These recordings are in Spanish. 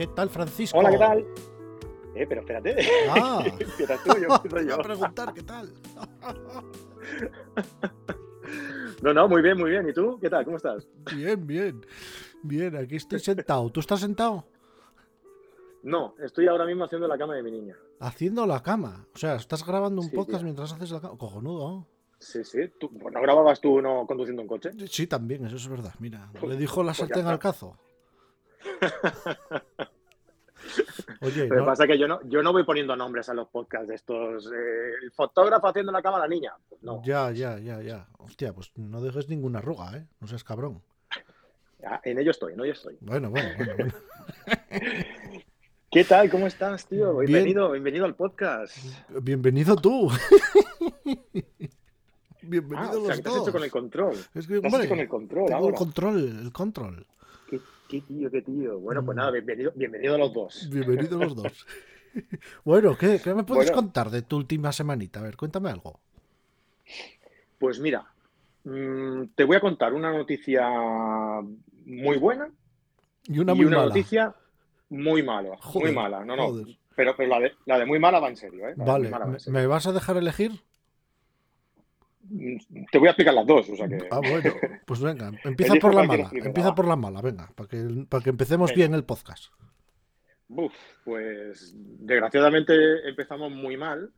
¿Qué tal, Francisco? Hola, ¿qué tal? Eh, pero espérate. Ah. Empiezas tú, yo empiezo Voy a preguntar, ¿qué tal? No, no, muy bien, muy bien. ¿Y tú? ¿Qué tal? ¿Cómo estás? Bien, bien. Bien, aquí estoy sentado. ¿Tú estás sentado? No, estoy ahora mismo haciendo la cama de mi niña. Haciendo la cama. O sea, estás grabando un Sí, podcast tío. mientras haces la cama. Cojonudo. Sí, sí. ¿Tú, ¿No grababas tú no conduciendo un coche? Sí, también, eso es verdad. Mira, Pues- le dijo la pues sartén al cazo. Oye, Lo que no- pasa es que yo no, yo no voy poniendo nombres a los podcasts de estos. eh, el fotógrafo haciendo la cama a la niña. Pues no. ya, ya, ya, ya. Hostia, pues no dejes ninguna arruga, ¿eh? No seas cabrón. Ah, En ello estoy, en ello estoy. Bueno, bueno, bueno. bueno. ¿Qué tal? ¿Cómo estás, tío? Bien. Bienvenido, bienvenido al podcast. Bienvenido tú. Bienvenido Ah, o sea, los que te has hecho con el control. Es que, Te has hombre, hecho con el control tengo el ahora. control, el control. ¿Qué, tío, qué tío. Bueno, pues Mm. nada, bienvenido, bienvenido a los dos. Bienvenidos los dos. Bueno, ¿qué, qué me puedes Bueno. contar de tu última semanita? A ver, cuéntame algo. Pues mira, mm, te voy a contar una noticia muy buena Y una y muy una mala. noticia muy mala. Joder, muy mala, no, no. joder. Pero, pero la, de, la de muy mala va en serio, ¿eh? La Vale, muy mala va ¿me, en serio. me vas a dejar elegir? Te voy a explicar las dos, o sea que. Ah, bueno, pues venga, empieza por la mala. Empieza va. por la mala, venga, para que, para que empecemos Venga. bien el podcast. Uf, pues desgraciadamente empezamos muy mal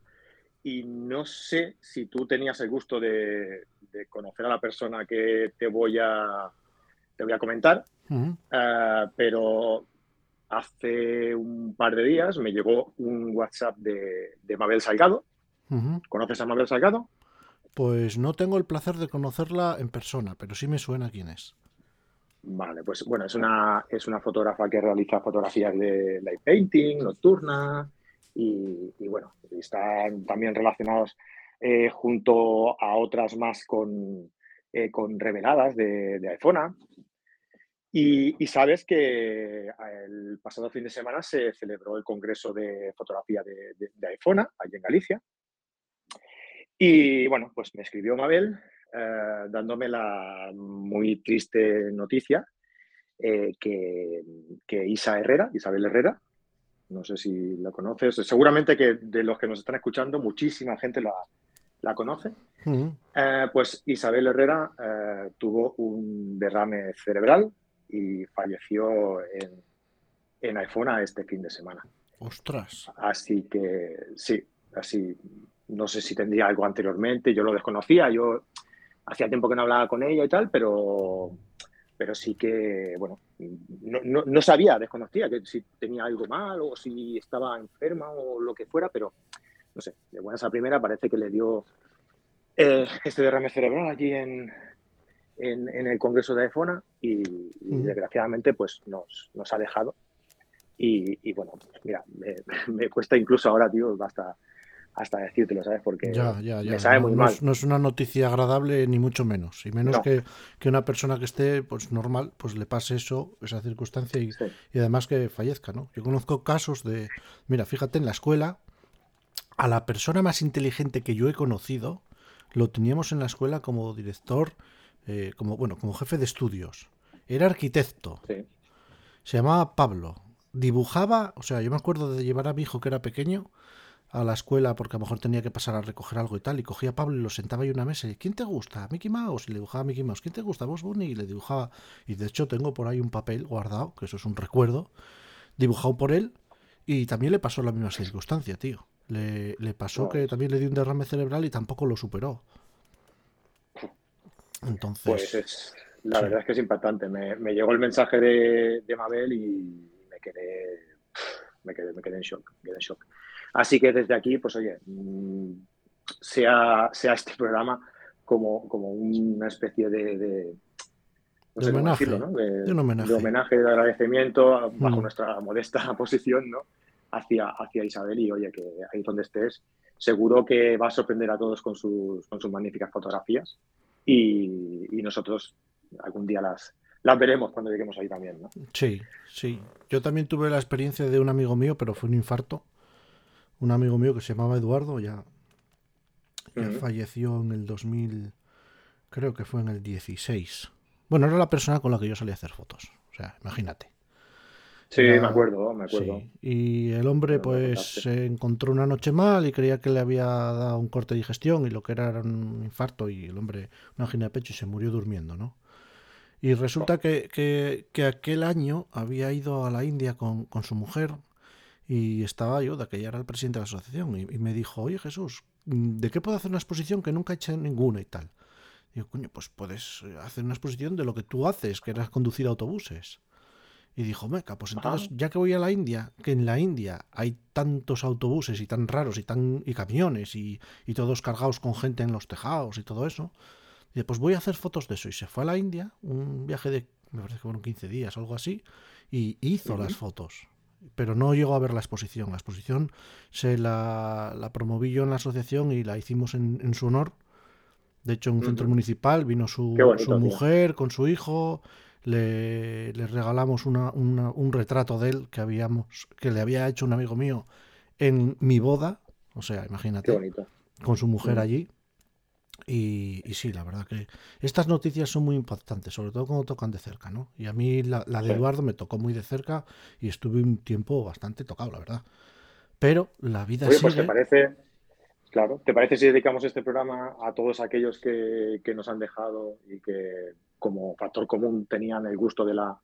y no sé si tú tenías el gusto de, de conocer a la persona que te voy a, te voy a comentar, eh, pero hace un par de días me llegó un WhatsApp de, de Mabel Salgado. ¿Conoces a Mabel Salgado? Pues no tengo el placer de conocerla en persona, pero sí me suena quién es. Vale, pues bueno, es una, es una fotógrafa que realiza fotografías de light painting, nocturna, y, y bueno, están también relacionados eh, junto a otras más con, eh, con reveladas de, de iPhone. Y, sabes que el pasado fin de semana se celebró el Congreso de Fotografía de, de, de iPhone, allí en Galicia. Y bueno, pues me escribió Mabel eh, dándome la muy triste noticia eh, que, que Isa Herrera, Isabel Herrera, no sé si la conoces, seguramente que de los que nos están escuchando, muchísima gente la, la conoce. Eh, pues Isabel Herrera tuvo un derrame cerebral y falleció en, en iPhone este fin de semana. Ostras. Así que sí, así no sé si tendría algo anteriormente, yo lo desconocía, yo hacía tiempo que no hablaba con ella y tal, pero, pero sí que, bueno, no, no, no sabía, desconocía que si tenía algo mal o si estaba enferma o lo que fuera, pero no sé, de buenas a primera parece que le dio eh, este derrame cerebral allí en, en, en el Congreso de iPhone y, desgraciadamente pues nos, nos ha dejado. Y, y bueno, mira, me, me cuesta incluso ahora, tío, hasta, hasta decírtelo, ¿sabes? Porque Ya, ya, ya. me sabe no, muy no mal. es, no es una noticia agradable ni mucho menos. Y menos No. que, que una persona que esté pues normal, pues le pase eso, esa circunstancia y, Sí. y además que fallezca, ¿no? Yo conozco casos de, mira, fíjate, en la escuela, a la persona más inteligente que yo he conocido, lo teníamos en la escuela como director, eh, como, bueno, como jefe de estudios. Era arquitecto, Sí. se llamaba Pablo. Dibujaba, o sea, yo me acuerdo de llevar a mi hijo que era pequeño a la escuela porque a lo mejor tenía que pasar a recoger algo y tal, y cogía a Pablo y lo sentaba ahí en una mesa y ¿quién te gusta? Mickey Mouse, y le dibujaba a Mickey Mouse, ¿quién te gusta? Vos Bunny, y le dibujaba, y de hecho tengo por ahí un papel guardado, que eso es un recuerdo, dibujado por él, y también le pasó la misma circunstancia, tío. Le, le pasó que también le dio un derrame cerebral y tampoco lo superó. Entonces, Pues es, la sí. verdad es que es impactante. Me, me llegó el mensaje de, de Mabel y me quedé, me quedé, me quedé en shock, me quedé en shock. Así que desde aquí, pues oye, mm, sea, sea este programa como, como una especie de, de, no De sé homenaje, decirlo, ¿no? De, de un homenaje. de homenaje, de agradecimiento bajo Mm. nuestra modesta posición, ¿no? Hacia, hacia Isabel y oye, que ahí donde estés, seguro que va a sorprender a todos con sus, con sus magníficas fotografías y, y nosotros algún día las, las veremos cuando lleguemos ahí también, ¿no? Sí, sí. Yo también tuve la experiencia de un amigo mío, pero fue un infarto. Un amigo mío que se llamaba Eduardo, ya, ya falleció en el 2000, creo que fue en el 16. Bueno, era la persona con la que yo salía a hacer fotos. O sea, imagínate. Sí, me acuerdo, me acuerdo. Y el hombre, pues, se encontró una noche mal y creía que le había dado un corte de digestión y lo que era era un infarto y el hombre, una angina de pecho y se murió durmiendo, ¿no? Y resulta que, que, aquel año había ido a la India con, con, su mujer y estaba yo, de aquella era el presidente de la asociación, y, me dijo, oye Jesús, ¿de qué puedo hacer una exposición que nunca he hecho ninguna y tal? Y yo, coño, pues puedes hacer una exposición de lo que tú haces, que era conducir autobuses. Y dijo, meca, pues entonces, ya que voy a la India, que en la India hay tantos autobuses y tan raros y tan y camiones y, y todos cargados con gente en los tejados y todo eso, y pues voy a hacer fotos de eso. Y se fue a la India, un viaje de, me parece que fueron 15 días, algo así, y hizo las fotos. Pero no llegó a ver la exposición. La exposición se la, la promoví yo en la asociación y la hicimos en, su honor. De hecho, en un centro municipal vino su, su mujer con su hijo, le, regalamos un retrato de él que, habíamos, que le había hecho un amigo mío en mi boda, o sea, imagínate, con su mujer allí. Y, sí, la verdad que estas noticias son muy impactantes, sobre todo cuando tocan de cerca, ¿no? Y a mí la, de Eduardo me tocó muy de cerca y estuve un tiempo bastante tocado, la verdad. Pero la vida Oye, pues te parece, claro, ¿te parece si dedicamos este programa a todos aquellos que, que nos han dejado y que como factor común tenían el gusto de la,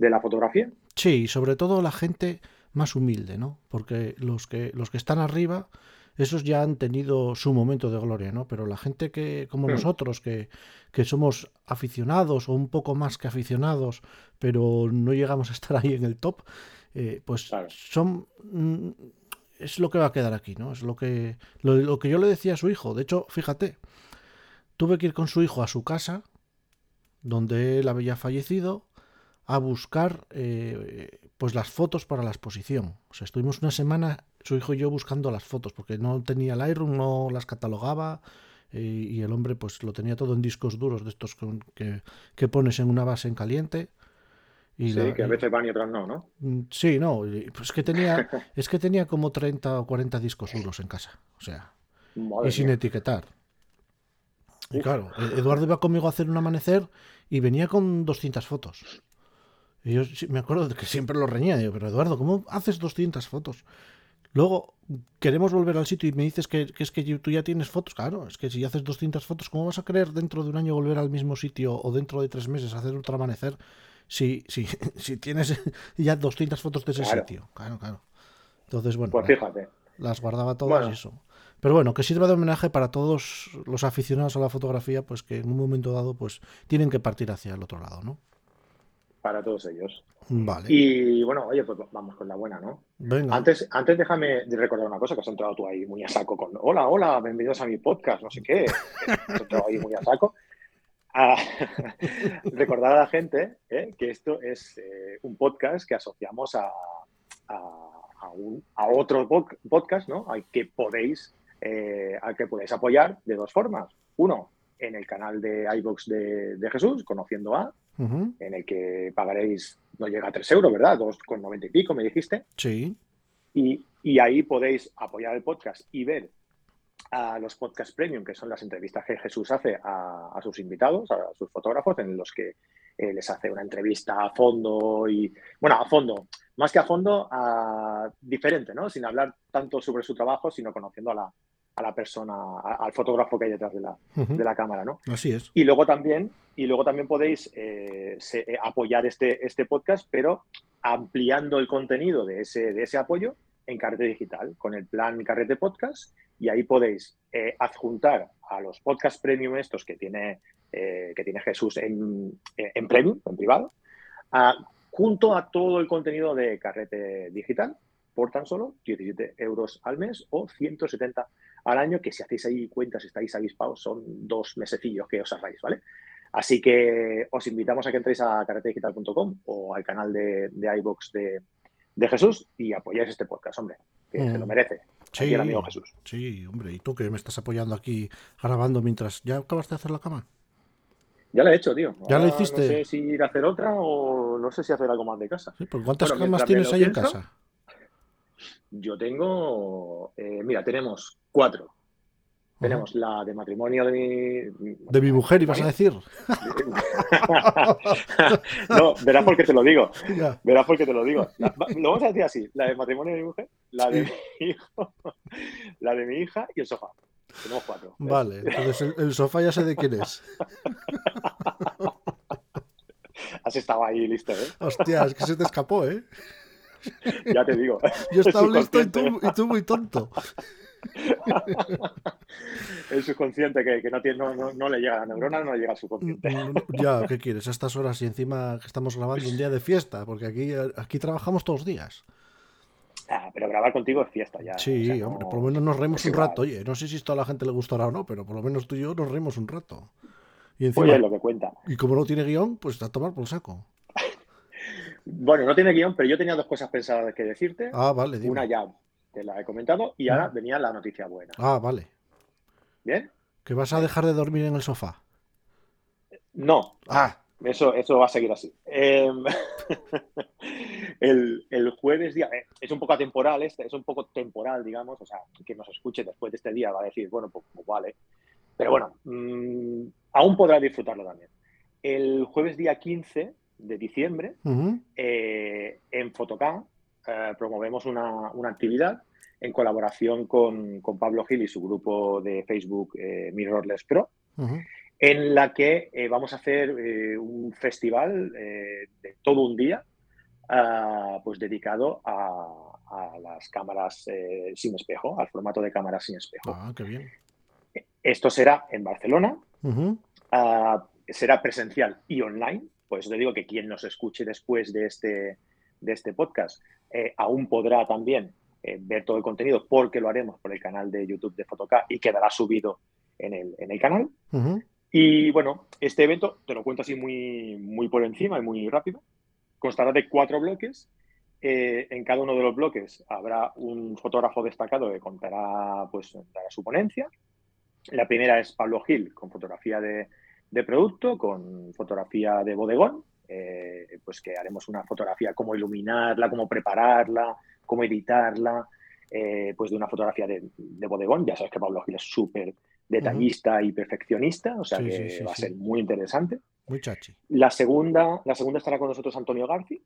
de la fotografía. Sí, sobre todo la gente más humilde, ¿no? Porque los que, los que están arriba, esos ya han tenido su momento de gloria, ¿no? Pero la gente que, como hmm. nosotros, que, que, somos aficionados o un poco más que aficionados, pero no llegamos a estar ahí en el top, eh, pues son mm, es lo que va a quedar aquí, ¿no? Es lo que, lo que yo le decía a su hijo. De hecho, fíjate, tuve que ir con su hijo a su casa donde él había fallecido, a buscar eh, pues las fotos para la exposición. O sea, estuvimos una semana, su hijo y yo, buscando las fotos, porque no tenía el Lightroom, no las catalogaba, y el hombre pues lo tenía todo en discos duros de estos que, que pones en una base en caliente. Y sí, que a veces van y otras no, ¿no? Mm, sí, no, pues que tenía, es que tenía como 30 o 40 discos duros en casa, o sea, y sin etiquetar. Y claro, e-, Eduardo iba conmigo a hacer un amanecer y venía con 200 fotos. Y yo me acuerdo de que siempre lo reñía. Digo, pero Eduardo, ¿cómo haces 200 fotos? Luego queremos volver al sitio y me dices que, es que tú ya tienes fotos. Claro, es que si haces 200 fotos, ¿cómo vas a querer dentro de un año volver al mismo sitio o dentro de tres meses hacer otro amanecer si, si, si tienes ya 200 fotos de ese sitio? Claro, claro. Entonces, bueno, pues fíjate. las guardaba todas y eso. Pero bueno, que sirva de homenaje para todos los aficionados a la fotografía, pues que en un momento dado pues tienen que partir hacia el otro lado, ¿no? Para todos ellos. Vale. Y bueno, oye, pues vamos con la buena, ¿no? Venga. Antes, antes déjame recordar una cosa, que has entrado tú ahí muy a saco con, hola, hola, bienvenidos a mi podcast, no sé qué. Has entrado ahí muy a saco. recordar a la gente ¿eh? que esto es eh, un podcast que asociamos a, a, un, a otro podcast, ¿no? Al que podéis eh, al que podéis apoyar de dos formas. Uno, en el canal de iBox de, Jesús, Conociendo a, en el que pagaréis, no llega a 3 euros, ¿verdad? 2,90 y pico, me dijiste. Sí. Y, ahí podéis apoyar el podcast y ver a los podcast premium, que son las entrevistas que Jesús hace a, sus invitados, a sus fotógrafos, en los que eh, les hace una entrevista a fondo y, bueno, a fondo, más que a fondo, a, diferente, ¿no? Sin hablar tanto sobre su trabajo, sino conociendo a la, a la persona, al fotógrafo que hay detrás de la, de la cámara, ¿no? Así es. Y luego también, y luego también podéis eh, eh, apoyar este, este podcast, pero ampliando el contenido de ese, de ese apoyo en Carrete Digital, con el plan Carrete Podcast, y ahí podéis eh, adjuntar a los podcast premium estos que tiene, que tiene Jesús en, en premium, en privado, junto a todo el contenido de Carrete Digital, por tan solo 17 euros al mes o 170 al año, que si hacéis ahí cuentas, estáis avispados, son dos mesecillos que os ahorráis, ¿vale? Así que os invitamos a que entréis a carretedigital.com o al canal de, de iVox de, Jesús y apoyáis este podcast, hombre, que se lo mm. merece. Sí, el amigo Jesús. Sí, hombre, ¿y tú que me estás apoyando aquí grabando mientras ya acabaste de hacer la cama? Ya la he hecho, tío. ¿Ya la hiciste? No sé si ir a hacer otra o no sé si hacer algo más de casa. ¿Cuántas camas tienes ahí en casa? Yo tengo, eh, mira, tenemos cuatro. Tenemos la de matrimonio de mi... De mi mujer, ibas a decir. no, verás por qué te lo digo. Verás por qué te lo digo. lo vamos a decir así. La de matrimonio de mi mujer, la de mi hijo, la de mi hija y el sofá. Tenemos cuatro. Vale, entonces el, sofá ya sé de quién es. Has estado ahí listo, ¿eh? Hostia, es que se te escapó, ¿eh? Ya te digo. Yo estaba listo y tú, y tú muy tonto. el subconsciente que, que no, tiene, no, no, le llega a la neurona, no le llega al subconsciente. Ya, ¿qué quieres? A estas horas y encima que estamos grabando un día de fiesta, porque aquí, aquí trabajamos todos los días. Ah, pero grabar contigo es fiesta ya. Sí, hombre, por lo menos nos reímos un rato. Oye, no sé si esto a la gente le gustará o no, pero por lo menos tú y yo nos reímos un rato. Y encima, lo que cuenta. Y como no tiene guion, pues a tomar por el saco. Bueno, no tiene guion, pero yo tenía dos cosas pensadas que decirte. Ah, vale. Una ya te la he comentado y ahora venía la noticia buena. Ah, vale. ¿Bien? ¿Que vas a dejar de dormir en el sofá? No. Ah. Eso, eso va a seguir así. Em, el, jueves día, eh, es un poco atemporal este, es un poco temporal, digamos, o sea, quien nos escuche después de este día va a decir, bueno, pues, pues vale. Pero bueno, mm, aún podrá disfrutarlo también. El jueves día 15 de diciembre, eh, en Fotocá, eh, promovemos una, actividad en colaboración con, Pablo Gil y su grupo de Facebook eh, Mirrorless Pro, en la que eh, vamos a hacer un festival de todo un día ah, pues dedicado a, las cámaras sin espejo, al formato de cámaras sin espejo. Ah, qué bien. Esto será en Barcelona, ah, será presencial y online, por eso te digo que quien nos escuche después de este, de este podcast eh, aún podrá también eh, ver todo el contenido porque lo haremos por el canal de YouTube de Fotoca y quedará subido en el, en el canal. Y bueno, este evento, te lo cuento así muy, muy por encima y muy rápido, constará de cuatro bloques. Eh, en cada uno de los bloques habrá un fotógrafo destacado que contará pues, su ponencia. La primera es Pablo Gil, con fotografía de, de producto, con fotografía de bodegón. Eh, pues que haremos una fotografía, cómo iluminarla, cómo prepararla, cómo editarla, eh, pues de una fotografía de, bodegón. Ya sabes que Pablo Gil es súper detallista y perfeccionista, o sea que va a ser muy interesante. Muy chachi. La segunda, la segunda estará con nosotros Antonio Garci,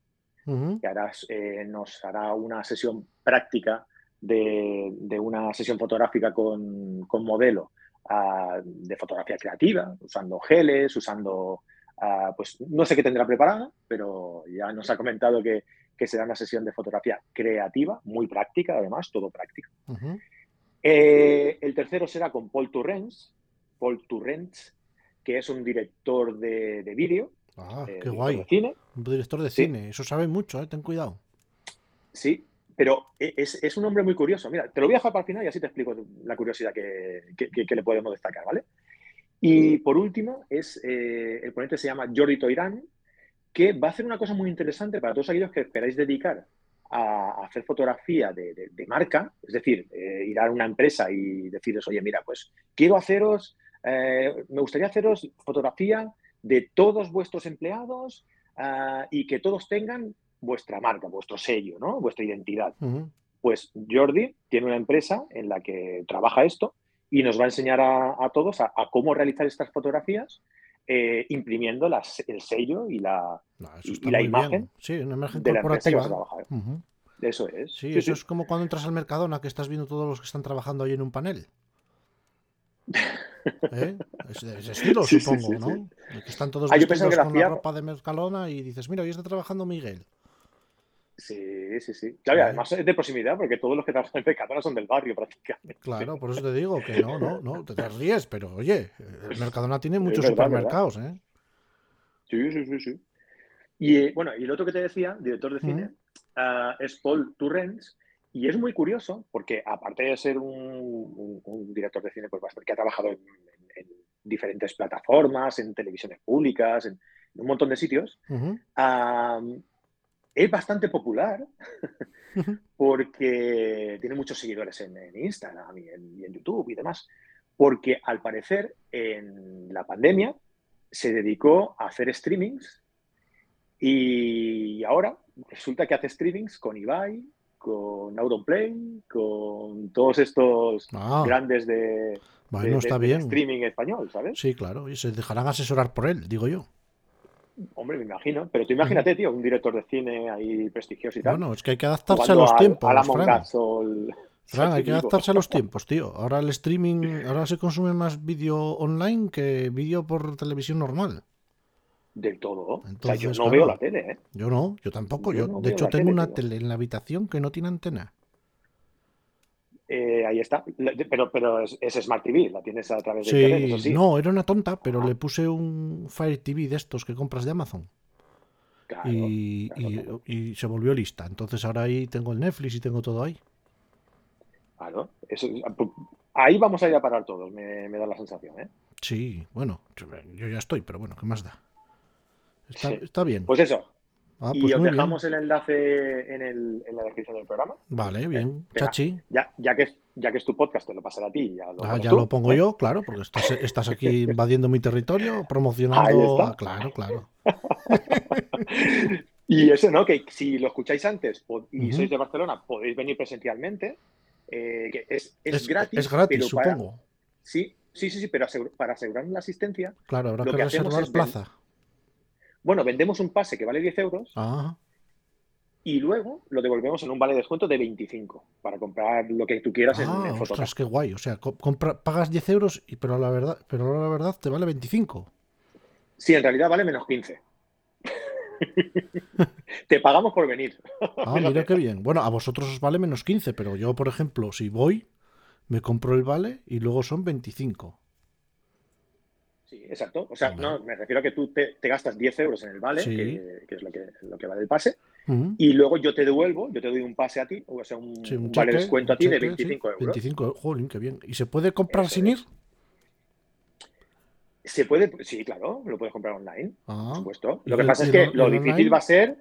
que eh, nos hará una sesión práctica de, una sesión fotográfica con, modelo de fotografía creativa, usando geles, usando pues no sé qué tendrá preparada, pero ya nos ha comentado que, será una sesión de fotografía creativa, muy práctica, además, todo práctico. Eh, el tercero será con Paul Turrens, Paul Turrens, que es un director de, vídeo. Ah, eh, qué guay. cine. Un director de cine, eso sabe mucho, eh, ten cuidado. Sí, pero e, es, un hombre muy curioso. Mira, te lo voy a dejar para el final y así te explico la curiosidad que, que le podemos destacar, ¿vale? Y por último, es, eh, el ponente se llama Jordi Toirán, que va a hacer una cosa muy interesante para todos aquellos que esperáis dedicar a, hacer fotografía de, marca, es decir, eh, ir a una empresa y deciros, oye, mira, pues quiero haceros, eh, me gustaría haceros fotografía de todos vuestros empleados ah, y que todos tengan vuestra marca, vuestro sello, ¿no? vuestra identidad. Pues Jordi tiene una empresa en la que trabaja esto y nos va a enseñar a, todos a, cómo realizar estas fotografías eh, imprimiendo el sello y la, la imagen, sí, una imagen de corporativa. la empresa que Eso es. Sí, eso es como cuando entras al Mercadona que estás viendo todos los que están trabajando ahí en un panel. ¿Eh? Es, es, estilo, supongo, ¿no? Que están todos ah, vestidos con la ropa de Mercadona y dices, mira, hoy está trabajando Miguel. Sí, sí, sí. Claro, y además es de proximidad porque todos los que trabajan en Mercadona son del barrio prácticamente. Claro, por eso te digo que no, no, no, te ríes, pero oye, el Mercadona tiene muchos supermercados, ¿eh? Sí, sí, sí, sí. Y eh, bueno, y el otro que te decía, director de cine, ah, es Paul Turrens, y es muy curioso porque aparte de ser un, director de cine pues, que ha trabajado en, diferentes plataformas, en televisiones públicas, en, un montón de sitios, es bastante popular porque tiene muchos seguidores en, Instagram y en, YouTube y demás. Porque al parecer en la pandemia se dedicó a hacer streamings y ahora resulta que hace streamings con Ibai, con Auronplay, con todos estos Ah. grandes de, Bueno, de- está streaming español, ¿sabes? Sí, claro, y se dejarán asesorar por él, digo yo. Hombre, me imagino. Pero tú imagínate, tío, un director de cine ahí prestigioso y tal. Bueno, es que hay que adaptarse a los al- tiempos, al Among Fran. Hay que adaptarse a los tiempos, tío. Ahora el streaming, ahora se consume más vídeo online que vídeo por televisión normal. Del todo. o sea, yo Entonces, no claro. veo la tele, ¿eh? Yo no, yo tampoco. Yo Yo, no de hecho, la tengo tele, una tío. tele en la habitación que no tiene antena. Eh, ahí está. Pero, pero es, es Smart TV, la tienes a través de internet, eso Sí, sí. no, era una tonta, pero Ah. le puse un Fire TV de estos que compras de Amazon Claro, y, claro, y- claro. y se volvió lista. Entonces ahora ahí tengo el Netflix y tengo todo ahí. Claro, eso- ahí vamos a ir a parar todos, me, me da la sensación, ¿eh? Sí, bueno, yo ya estoy, pero bueno, ¿qué más da? Está, Sí. está bien. Pues eso. Ah, y pues os bien. dejamos el enlace en, el- en la descripción del programa. Vale, bien. Chachi. Ya, ya, que, es- ya que es tu podcast, te lo pasaré a ti. Ya lo, Ah, ya tú, lo pongo ¿eh? yo, claro, porque estás, estás aquí invadiendo mi territorio, promocionando. ah, Claro, claro. Y eso, ¿no? Que si lo escucháis antes y sois de Barcelona, podéis venir presencialmente. eh, que es, es, gratis. Es gratis, pero para- supongo. sí, sí, sí, sí, pero para asegurar la asistencia, Claro, habrá lo que que reservar plaza. Bueno, vendemos un pase que vale 10 euros Ah, y luego lo devolvemos en un vale de descuento de 25 para comprar lo que tú quieras en, ah, en Fotocasa. ostras, qué guay. O sea, compra- pagas 10 euros, y, pero la verdad, pero la verdad te vale 25. Sí, en realidad vale menos 15. Te pagamos por venir. Ah, mira qué bien. Bueno, a vosotros os vale menos 15, pero yo, por ejemplo, si voy, me compro el vale y luego son 25. Sí, exacto. O sea, no, me refiero a que tú te, te gastas 10 euros en el vale, Sí. que, que es lo que, lo que vale el pase, y luego yo te devuelvo, yo te doy un pase a ti, o sea, un, Sí, un vale descuento a ti de cheque, 25 sí, euros. 25 euros. Jolín, qué bien. ¿Y se puede comprar Eso sin es. ir? Se puede, sí, claro, lo puedes comprar online, por Ah, supuesto. ¿Y Lo que pasa es que lo difícil online? va a ser,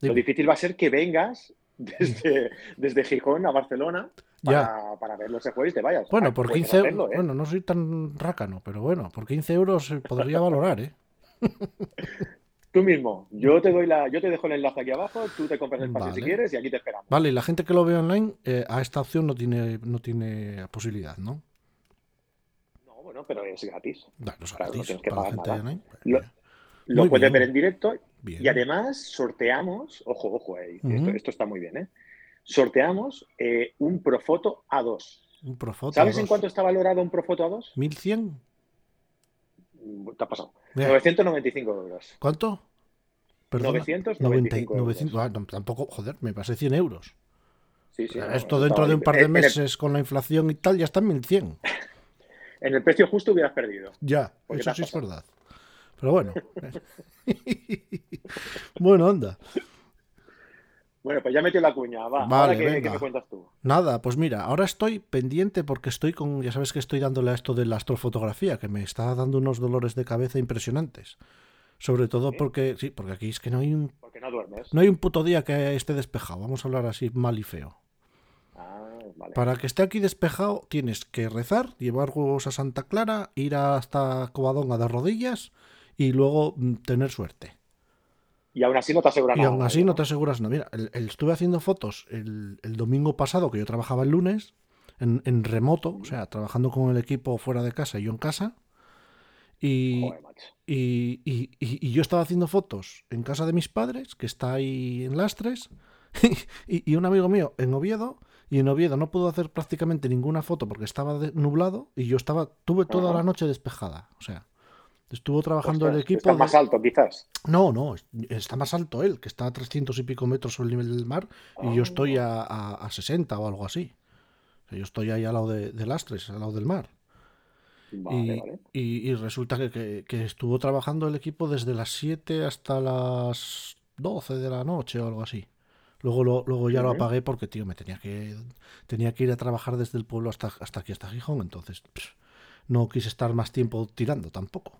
lo difícil va a ser que vengas desde, desde Gijón a Barcelona para, para verlo ese jueves y te vayas. Bueno, Ah, por puedes 15 euros. hacerlo, ¿eh? Bueno, no soy tan rácano, pero bueno, por 15 euros podría valorar, ¿eh? Tú mismo, yo te doy la, yo te dejo el enlace aquí abajo, tú te compras el pase si quieres y aquí te esperamos. Vale, y la gente que lo ve online, eh, a esta opción no tiene, no tiene posibilidad, ¿no? No, bueno, pero es gratis. No es Claro, no gratis tienes que para la pagar nada. online. Lo- Bien, Lo puedes bien. ver en directo bien. y además sorteamos, ojo, ojo, eh, esto, esto está muy bien, ¿eh? Sorteamos eh, un Profoto A2. Un Profoto ¿Sabes en dos. cuánto está valorado un Profoto A2? 1100. Mm, Te ha pasado. Mira, 995 euros. ¿Cuánto? Perdona. 995 euros. 900, ah, tampoco, joder, me pasé 100 euros. Sí, sí, no, Esto dentro de un par de En- en el- meses con la inflación y tal ya está en 1100. En el precio justo hubieras perdido. Ya, eso sí es verdad. Pero bueno. bueno, anda. Bueno, pues ya metió la cuña. Va, Vale, ahora qué, venga. qué me cuentas tú. Nada, pues mira, ahora estoy pendiente porque estoy con, ya sabes que estoy dándole a esto de la astrofotografía, que me está dando unos dolores de cabeza impresionantes. Sobre todo ¿Sí? porque, sí, porque aquí es que no hay un, Porque no duermes. no hay un puto día que esté despejado. Vamos a hablar así mal y feo. Ah, vale. Para que esté aquí despejado tienes que rezar, llevar huevos a Santa Clara, ir hasta Covadonga de rodillas y luego mm, tener suerte. Y aún así no te asegura Y nada. aún así ¿no? te aseguras nada. Mira, el- el- estuve haciendo fotos el, el domingo pasado, que yo trabajaba el lunes, en, en remoto, o sea, trabajando con el equipo fuera de casa y yo en casa. Y, Joder, y, y- y- y yo estaba haciendo fotos en casa de mis padres, que está ahí en Lastres, y, y un amigo mío en Oviedo, y en Oviedo no pudo hacer prácticamente ninguna foto porque estaba de- nublado, y yo estaba, tuve toda Ajá. la noche despejada. O sea, estuvo trabajando el equipo. Está de- más alto, quizás. no, no, es- está más alto él, que está a 300 y pico metros sobre el nivel del mar, y yo estoy a, a- a 60 o algo así. O sea, yo estoy ahí al lado de, de Lastres, al lado del mar. Vale, y, vale. y- y resulta que, que- que estuvo trabajando el equipo desde las 7 hasta las 12 de la noche o algo así. Luego, lo- luego ya lo apagué porque, tío, me tenía que, tenía que ir a trabajar desde el pueblo hasta, hasta aquí, hasta Gijón. Entonces, pff, no quise estar más tiempo tirando tampoco.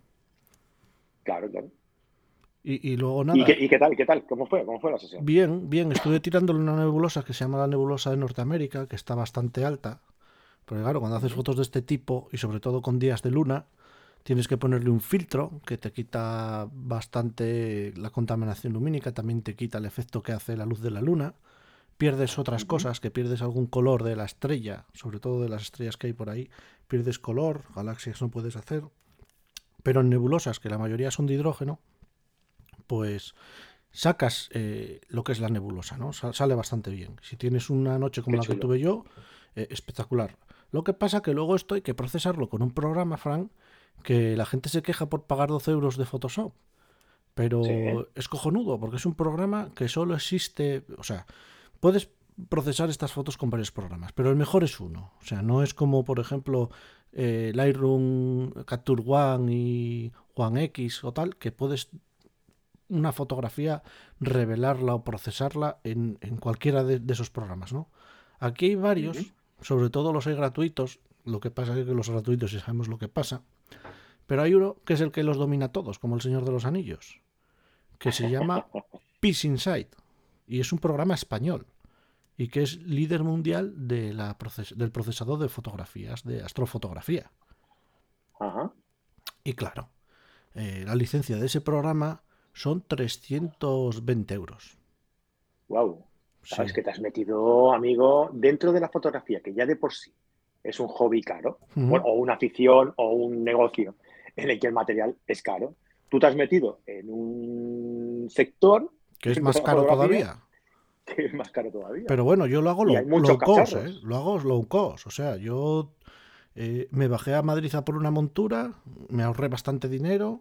Claro, claro. Y, y luego nada. ¿Y qué, y qué tal? ¿Qué tal? ¿Cómo fue? ¿Cómo fue la sesión? Bien, bien, estuve tirándole una nebulosa que se llama la nebulosa de Norteamérica, que está bastante alta. Porque claro, cuando haces fotos de este tipo, y sobre todo con días de luna, tienes que ponerle un filtro que te quita bastante la contaminación lumínica, también te quita el efecto que hace la luz de la luna. pierdes otras cosas, que pierdes algún color de la estrella, sobre todo de las estrellas que hay por ahí, pierdes color, galaxias no puedes hacer, pero en nebulosas, que la mayoría son de hidrógeno, pues sacas eh, lo que es la nebulosa, ¿no? Sa- sale bastante bien. Si tienes una noche como Qué la que tuve yo, eh, espectacular. Lo que pasa que luego esto hay que procesarlo con un programa, Frank, que la gente se queja por pagar 12 euros de Photoshop. Pero Sí. es cojonudo, porque es un programa que solo existe, o sea, puedes procesar estas fotos con varios programas, pero el mejor es uno. O sea, no es como, por ejemplo, eh, Lightroom, Capture One y One X o tal, que puedes una fotografía revelarla o procesarla en, en cualquiera de, de esos programas, ¿no? Aquí hay varios, sobre todo los hay gratuitos, lo que pasa es que los gratuitos ya sabemos lo que pasa, pero hay uno que es el que los domina todos, como el Señor de los Anillos, que se llama Peace Insight y es un programa español y que es líder mundial de la proces- del procesador de fotografías, de astrofotografía. Ajá. Y claro, eh, la licencia de ese programa son 320 euros. Wow. Sí. Sabes que te has metido, amigo, dentro de la fotografía, que ya de por sí es un hobby caro, o una afición o un negocio en el que el material es caro. Tú te has metido en un sector que es más caro todavía. que es más caro todavía. Pero bueno, yo lo hago low, cost. ¿eh? Lo hago low cost. O sea, yo eh, me bajé a Madrid a por una montura, me ahorré bastante dinero.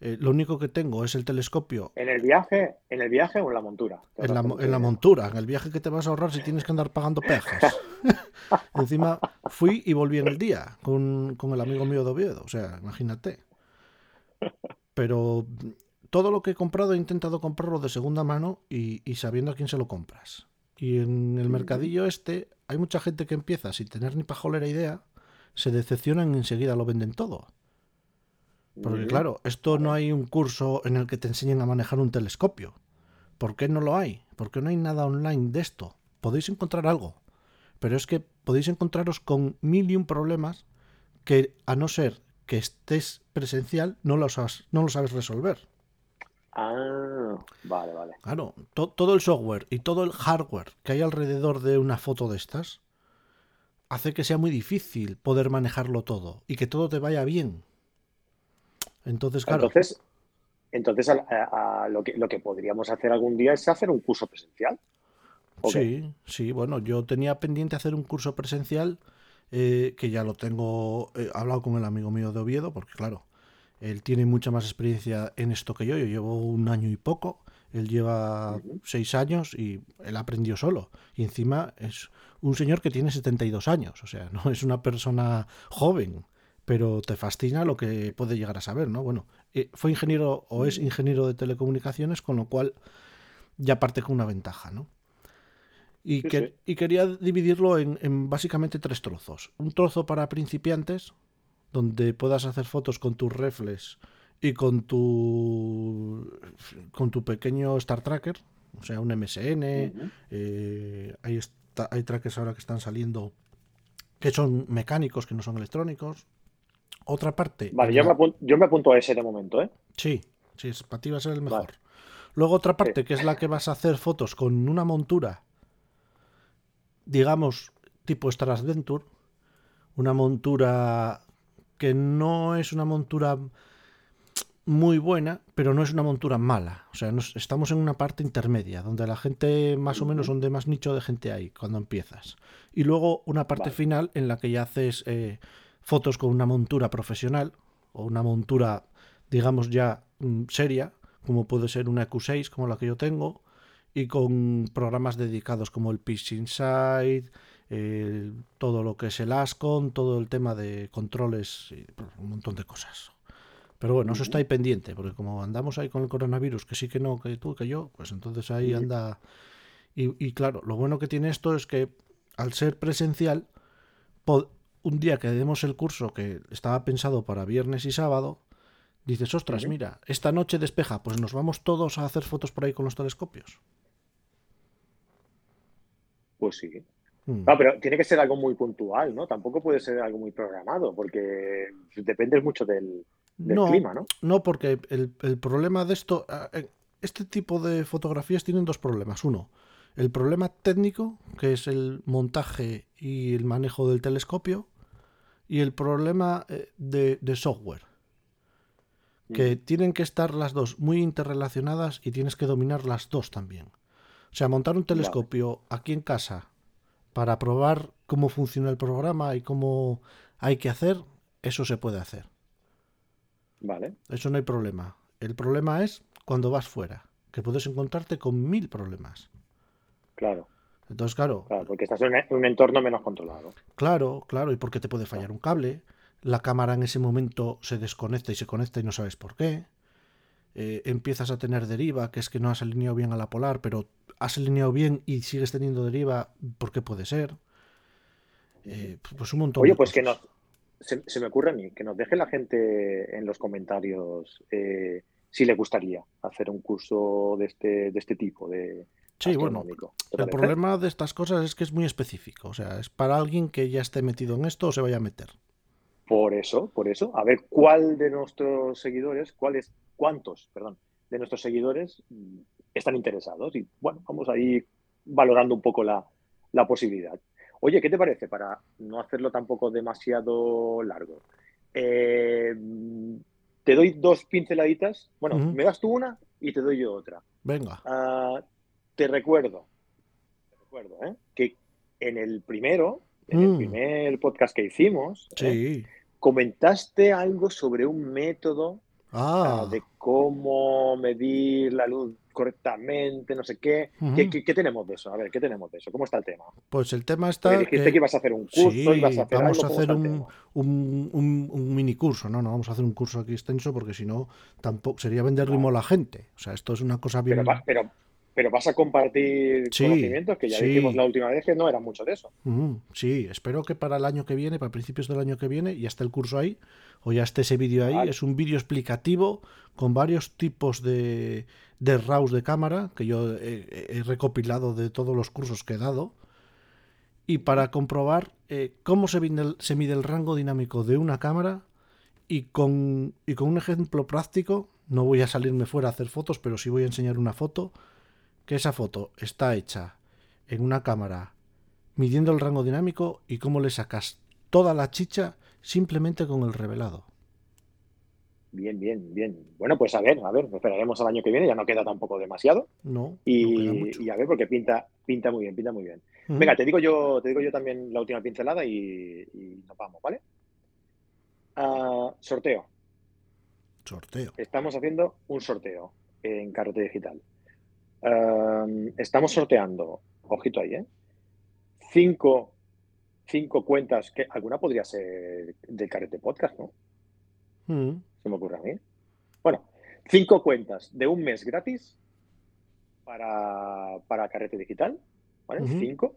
eh, lo único que tengo es el telescopio ¿En el viaje, en el viaje o en la montura? En la, en montura, en el viaje que te vas a ahorrar si tienes que andar pagando peajes. Encima fui y volví en el día con, con el amigo mío de Oviedo. O sea, imagínate. Pero todo lo que he comprado he intentado comprarlo de segunda mano y, y sabiendo a quién se lo compras. Y en el mercadillo este hay mucha gente que empieza sin tener ni pajolera idea, se decepcionan y enseguida lo venden todo. Porque claro, esto no hay un curso en el que te enseñen a manejar un telescopio. ¿Por qué no lo hay? Porque no hay nada online de esto. Podéis encontrar algo, pero es que podéis encontraros con mil y un problemas que a no ser que estés presencial no lo sabes, no lo sabes resolver. Ah, vale, vale. Claro, to- todo el software y todo el hardware que hay alrededor de una foto de estas hace que sea muy difícil poder manejarlo todo y que todo te vaya bien. Entonces, claro, Entonces, entonces a- a- a lo, que, lo que podríamos hacer algún día es hacer un curso presencial. Sí, sí, bueno, yo tenía pendiente hacer un curso presencial eh, que ya lo tengo eh, hablado con el amigo mío de Oviedo, porque claro, él tiene mucha más experiencia en esto que yo. Yo llevo un año y poco, él lleva seis años y él aprendió solo. Y encima es un señor que tiene 72 años, o sea, no es una persona joven, pero te fascina lo que puede llegar a saber, ¿no? Bueno, eh, fue ingeniero o es ingeniero de telecomunicaciones, con lo cual ya parte con una ventaja, ¿no? Y, Sí, que- y quería dividirlo en, en básicamente tres trozos. Un trozo para principiantes, donde puedas hacer fotos con tus reflex y con tu con tu pequeño Star Tracker, o sea, un MSN. Ujú. eh, hay, trackers ahora que están saliendo que son mecánicos, que no son electrónicos. Otra parte. Vale, yo la- me, apunto, yo me apunto a ese de momento, ¿eh? Sí, sí, para ti va a ser el mejor. Vale. Luego otra parte, que es la que vas a hacer fotos con una montura, digamos, tipo Star Adventure, una montura que no es una montura muy buena, pero no es una montura mala. O sea, nos- estamos en una parte intermedia, donde la gente más o menos donde más nicho de gente hay cuando empiezas. Y luego una parte Vale. final en la que ya haces eh, fotos con una montura profesional o una montura, digamos, ya mm, seria, como puede ser una Q6, como la que yo tengo, y con programas dedicados como el Pitch Inside, el- todo lo que es el ASCON, todo el tema de controles, y un montón de cosas. Pero bueno, eso está ahí pendiente, porque como andamos ahí con el coronavirus, que sí que no, que tú, que yo, pues entonces ahí anda. Y, y claro, lo bueno que tiene esto es que al ser presencial, un día que demos el curso que estaba pensado para viernes y sábado, dices, ostras, mira, esta noche despeja, pues nos vamos todos a hacer fotos por ahí con los telescopios. Pues sí. Mm. No, pero tiene que ser algo muy puntual, ¿no? Tampoco puede ser algo muy programado, porque depende mucho del, del No, clima, ¿no? no, porque el, el problema de esto, ah, eh, este tipo de fotografías tienen dos problemas. Uno, el problema técnico, que es el montaje y el manejo del telescopio, y el problema eh, de, de software. Que tienen que estar las dos muy interrelacionadas y tienes que dominar las dos también. O sea, montar un telescopio aquí en casa para probar cómo funciona el programa y cómo hay que hacer, eso se puede hacer. Vale. Eso no hay problema. El problema es cuando vas fuera, que puedes encontrarte con mil problemas. Claro. Entonces, claro. Claro, porque estás en un entorno menos controlado. Claro, claro, y porque te puede fallar un cable. La cámara en ese momento se desconecta y se conecta y no sabes por qué. Eh, empiezas a tener deriva, que es que no has alineado bien a la polar, pero has alineado bien y sigues teniendo deriva, ¿por qué puede ser? Eh, pues un montón Oye, de pues que nos, se, se me ocurre a mí, que nos deje la gente en los comentarios eh, si le gustaría hacer un curso de este, de este tipo, de Sí, bueno, astronómico. ¿Te el problema de estas cosas es que es muy específico. O sea, es para alguien que ya esté metido en esto o se vaya a meter. Por eso, por eso, a ver cuál de nuestros seguidores, cuáles, cuántos, perdón, de nuestros seguidores mm, están interesados. Y bueno, vamos a ir valorando un poco la, la posibilidad. Oye, ¿qué te parece? Para no hacerlo tampoco demasiado largo. Eh, te doy dos pinceladitas. Bueno, me das tú una y te doy yo otra. Venga. Ah, te recuerdo, te recuerdo, ¿eh? que en el primero, en el Mm. primer podcast que hicimos, ¿eh? Comentaste algo sobre un método ah, Ah. de cómo medir la luz correctamente, no sé qué. Ujú. ¿Qué, qué- qué tenemos de eso? A ver, ¿qué tenemos de eso? ¿Cómo está el tema? Pues el tema Porque está dijiste que... que ibas a hacer un curso, Sí, ibas a hacer vamos algo, a ¿cómo hacer un, un, un- un mini curso, no, no, vamos a hacer un curso aquí extenso porque si no, tampoco sería vender ritmo a la gente. O sea, esto es una cosa bien. Pero, pero vas a compartir Sí, conocimientos que ya sí. dijimos la última vez que no era mucho de eso. Ujú, sí, espero que para el año que viene, para principios del año que viene, ya esté el curso ahí, o ya esté ese vídeo ahí. Vale. Es un vídeo explicativo con varios tipos de, de RAWs de cámara que yo he, he recopilado de todos los cursos que he dado. Y para comprobar eh, cómo se mide, el, se mide el rango dinámico de una cámara y con, y con un ejemplo práctico, no voy a salirme fuera a hacer fotos, pero sí voy a enseñar una foto, que esa foto está hecha en una cámara midiendo el rango dinámico y cómo le sacas toda la chicha simplemente con el revelado. Bien, bien, bien. Bueno, pues a ver, a ver, esperaremos al año que viene, ya no queda tampoco demasiado. No, no Y, mucho. y a ver, porque pinta, pinta muy bien, pinta muy bien. Venga, te digo yo, te digo yo también la última pincelada y, y nos vamos, ¿vale? Ah, sorteo. Sorteo. Estamos haciendo un sorteo en Carrete Digital. Um, estamos sorteando, ojito ahí, ¿eh? Cinco, cinco cuentas, que alguna podría ser del Carrete Podcast, ¿no? Ujú. Se me ocurre a mí. Bueno, cinco cuentas de un mes gratis para, para Carrete Digital, ¿vale? Cinco.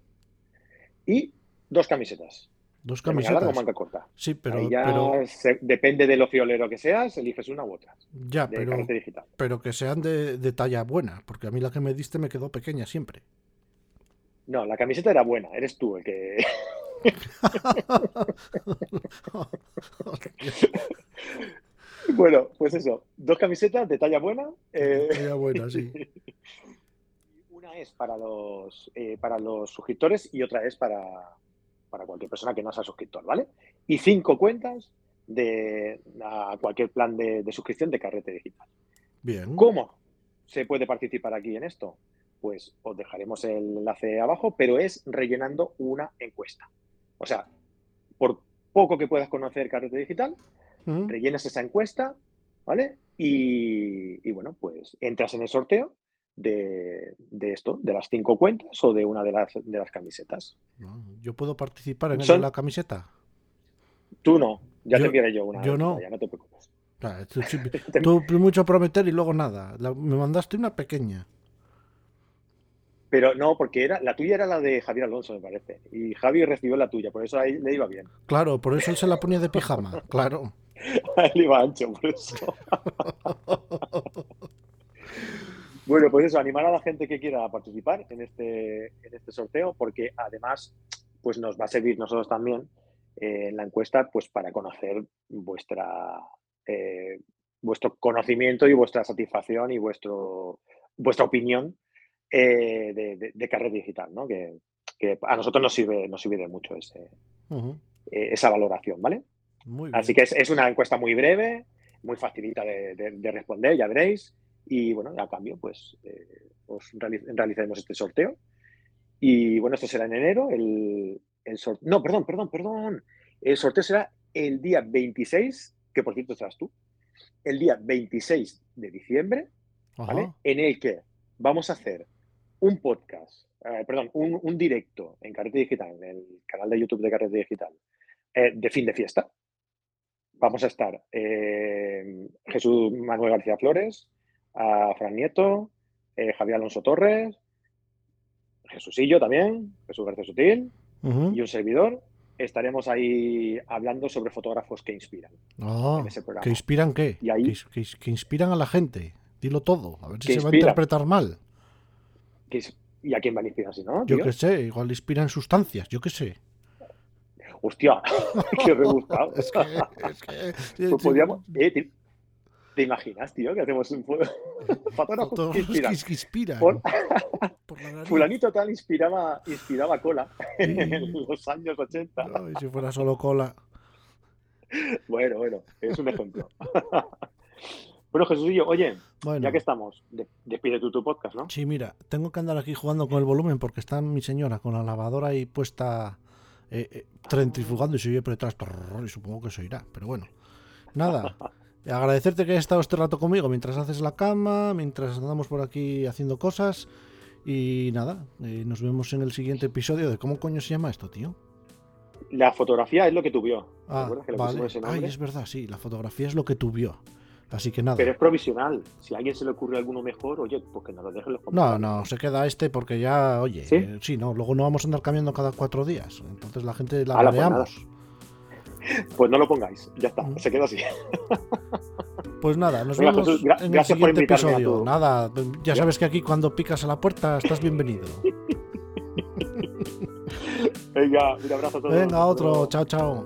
Y dos camisetas. Dos de manga larga o camisetas. manga corta. Sí, pero, Ahí ya pero se- depende de lo fiolero que seas, eliges una u otra ya, de pero, Digital. pero que sean de, de talla buena, porque a mí la que me diste me quedó pequeña siempre. No, la camiseta era buena, eres tú el que... bueno, pues eso, dos camisetas de talla buena. eh, Talla buena, sí. Una es para los, eh, para los suscriptores y otra es para, para cualquier persona que no sea suscriptor, ¿vale? Y cinco cuentas de a cualquier plan de, de suscripción de Carrete Digital. Bien. ¿Cómo se puede participar aquí en esto? Pues os dejaremos el enlace abajo, pero es rellenando una encuesta. O sea, por poco que puedas conocer Carrete Digital, rellenas esa encuesta, ¿vale? Y, y bueno, pues entras en el sorteo de, de esto, de las cinco cuentas o de una de las, de las camisetas. Yo puedo participar en el de Son- la camiseta. Tú no, ya Yo- te enviaré yo una. yo no. Ya no te preocupes. Claro, tú, sí, tú mucho prometer y luego nada. La- me mandaste una pequeña. Pero no, porque era, la tuya era la de Javier Alonso, me parece. Y Javi recibió la tuya, por eso ahí le iba bien. Claro, por eso él se la ponía de pijama. Claro. A él iba ancho, por eso. Bueno, pues eso, animar a la gente que quiera participar en este, en este sorteo, porque además pues nos va a servir nosotros también eh, en la encuesta pues para conocer vuestra eh, vuestro conocimiento y vuestra satisfacción y vuestro vuestra opinión eh, de, de, de, carrera digital, ¿no? Que, que, a nosotros nos sirve, nos sirve de mucho ese, uh -huh. esa valoración, ¿vale? Muy Así que es, es, una encuesta muy breve, muy facilita de, responder, ya veréis. Y bueno, a cambio, pues eh, os realiz realizaremos este sorteo. Y bueno, esto será en enero. El, el sorteo. No, perdón, perdón, perdón. El sorteo será el día 26, que por cierto serás tú, el día 26 de diciembre, ¿vale? En el que vamos a hacer un podcast, eh, perdón, un, un, directo en Carrete Digital, en el canal de YouTube de Carrete Digital, eh, de fin de fiesta. Vamos a estar eh, Jesús Manuel García Flores, a Fran Nieto, eh, Javier Alonso Torres, Jesúsillo también, Jesús García Sutil uh -huh. y un servidor. Estaremos ahí hablando sobre fotógrafos que inspiran. Oh, ¿Que inspiran qué? Y ahí, que, que, que, inspiran a la gente. Dilo todo, a ver si se va a interpretar mal. ¿Y a quién van a inspirar si no? Yo qué sé, igual inspiran sustancias, yo qué sé. Hostia, qué rebuscado. es que, es que pues podríamos, eh, te, imaginas, tío, que hacemos un fotógrafo que inspiran? Que inspiran. Por, por Fulanito tal inspiraba, inspiraba cola en los años 80. No, y si fuera solo cola. Bueno, bueno, es un ejemplo. Bueno, Jesús y yo, oye, bueno. ya que estamos, despide tú tu podcast, ¿no? Sí, mira, tengo que andar aquí jugando con el volumen porque está mi señora con la lavadora ahí puesta eh, eh, centrifugando y se oye por detrás y supongo que se oirá, pero bueno. Nada, agradecerte que hayas estado este rato conmigo mientras haces la cama, mientras andamos por aquí haciendo cosas y nada, eh, nos vemos en el siguiente episodio de cómo coño se llama esto, tío. La fotografía es lo que tú vio. Ah, vale. Ay, es verdad, sí, la fotografía es lo que tú vio. Así que nada. Pero es provisional. Si a alguien se le ocurre alguno mejor, oye, pues que nos lo dejen los No, no, se queda este porque ya, oye, sí, eh, sí no, luego no vamos a andar cambiando cada cuatro días. Entonces la gente la Ala, veamos. Pues, no lo pongáis, ya está, se queda así. Pues nada, nos vemos Jesús, en el siguiente episodio. Tu... Nada, ya sabes que aquí cuando picas a la puerta estás bienvenido. Venga, un abrazo a todos. Venga, otro, chao, chao.